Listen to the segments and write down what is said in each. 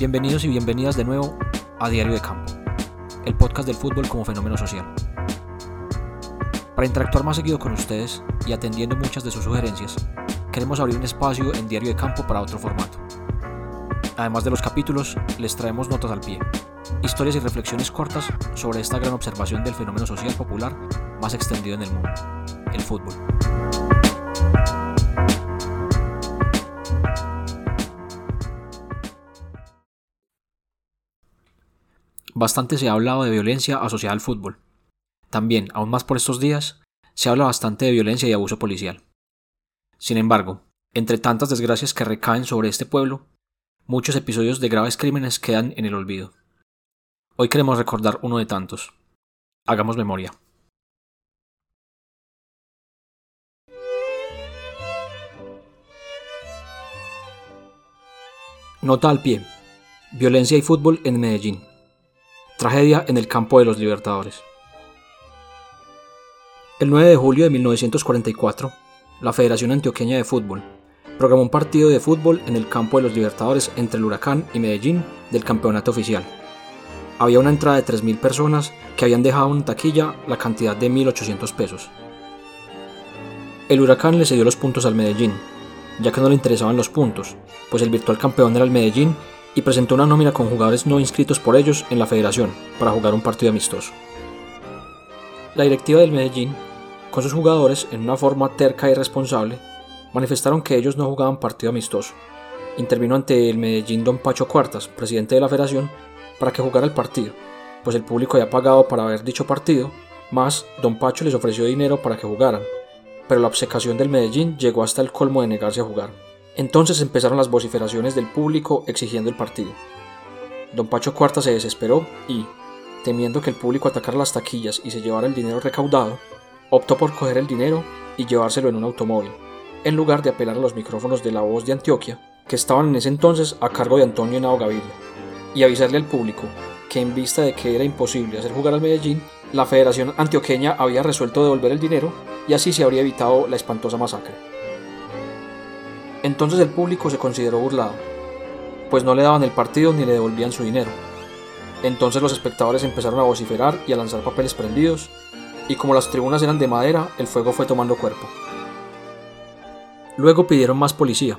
Bienvenidos y bienvenidas de nuevo a Diario de Campo, el podcast del fútbol como fenómeno social. Para interactuar más seguido con ustedes y atendiendo muchas de sus sugerencias, queremos abrir un espacio en Diario de Campo para otro formato. Además de los capítulos, les traemos notas al pie, historias y reflexiones cortas sobre esta gran observación del fenómeno social popular más extendido en el mundo, el fútbol. Bastante se ha hablado de violencia asociada al fútbol. También, aún más por estos días, se habla bastante de violencia y abuso policial. Sin embargo, entre tantas desgracias que recaen sobre este pueblo, muchos episodios de graves crímenes quedan en el olvido. Hoy queremos recordar uno de tantos. Hagamos memoria. Nota al pie. Violencia y fútbol en Medellín. Tragedia en el campo de los Libertadores. El 9 de julio de 1944, la Federación Antioqueña de Fútbol programó un partido de fútbol en el campo de los Libertadores entre el Huracán y Medellín del campeonato oficial. Había una entrada de 3.000 personas que habían dejado en taquilla la cantidad de 1.800 pesos. El Huracán le cedió los puntos al Medellín, ya que no le interesaban los puntos, pues el virtual campeón era el Medellín y presentó una nómina con jugadores no inscritos por ellos en la federación para jugar un partido amistoso. La directiva del Medellín, con sus jugadores en una forma terca y responsable, manifestaron que ellos no jugaban partido amistoso. Intervino ante el Medellín don Pacho Cuartas, presidente de la federación, para que jugara el partido, pues el público había pagado para ver dicho partido, más don Pacho les ofreció dinero para que jugaran, pero la obsecación del Medellín llegó hasta el colmo de negarse a jugar. Entonces empezaron las vociferaciones del público exigiendo el partido. Don Pacho Cuarta se desesperó y, temiendo que el público atacara las taquillas y se llevara el dinero recaudado, optó por coger el dinero y llevárselo en un automóvil, en lugar de apelar a los micrófonos de la voz de Antioquia, que estaban en ese entonces a cargo de Antonio Henao Gaviria, y avisarle al público que en vista de que era imposible hacer jugar al Medellín, la Federación Antioqueña había resuelto devolver el dinero y así se habría evitado la espantosa masacre. Entonces el público se consideró burlado, pues no le daban el partido ni le devolvían su dinero. Entonces los espectadores empezaron a vociferar y a lanzar papeles prendidos, y como las tribunas eran de madera, el fuego fue tomando cuerpo. Luego pidieron más policía,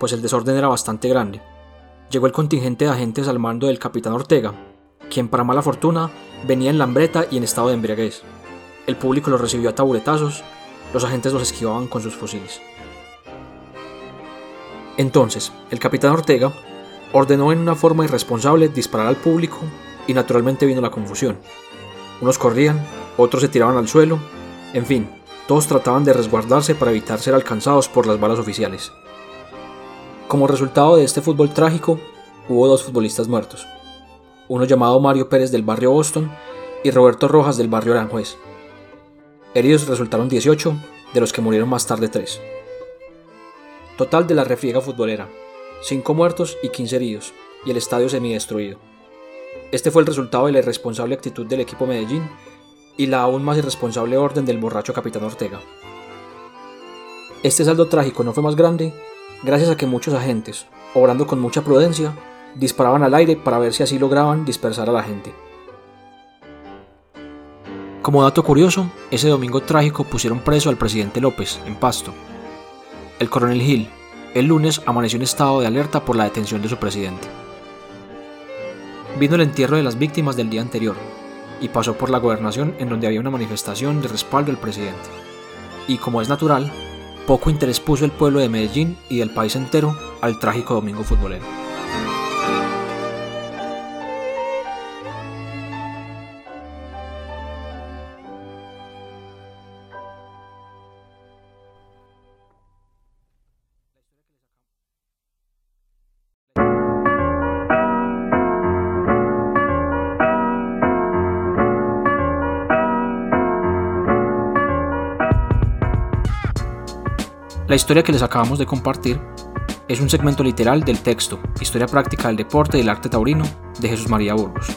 pues el desorden era bastante grande. Llegó el contingente de agentes al mando del capitán Ortega, quien para mala fortuna venía en lambreta y en estado de embriaguez. El público los recibió a taburetazos, los agentes los esquivaban con sus fusiles. Entonces, el capitán Ortega ordenó en una forma irresponsable disparar al público y naturalmente vino la confusión. Unos corrían, otros se tiraban al suelo, en fin, todos trataban de resguardarse para evitar ser alcanzados por las balas oficiales. Como resultado de este fútbol trágico, hubo dos futbolistas muertos, uno llamado Mario Pérez del barrio Boston y Roberto Rojas del barrio Aranjuez. Heridos resultaron 18, de los que murieron más tarde 3. Total de la refriega futbolera, 5 muertos y 15 heridos, y el estadio semidestruido. Este fue el resultado de la irresponsable actitud del equipo Medellín y la aún más irresponsable orden del borracho capitán Ortega. Este saldo trágico no fue más grande gracias a que muchos agentes, obrando con mucha prudencia, disparaban al aire para ver si así lograban dispersar a la gente. Como dato curioso, ese domingo trágico pusieron preso al presidente López en Pasto, el coronel Hill, el lunes amaneció en estado de alerta por la detención de su presidente. Vino el entierro de las víctimas del día anterior y pasó por la gobernación en donde había una manifestación de respaldo al presidente. Y como es natural, poco interés puso el pueblo de Medellín y del país entero al trágico domingo futbolero. La historia que les acabamos de compartir es un segmento literal del texto Historia práctica del deporte y el arte taurino de Jesús María Burgos.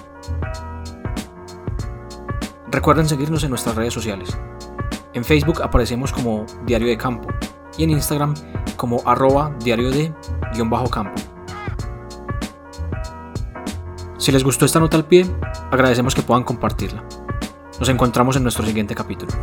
Recuerden seguirnos en nuestras redes sociales. En Facebook aparecemos como Diario de Campo y en Instagram como arroba diario de campo. Si les gustó esta nota al pie, agradecemos que puedan compartirla. Nos encontramos en nuestro siguiente capítulo.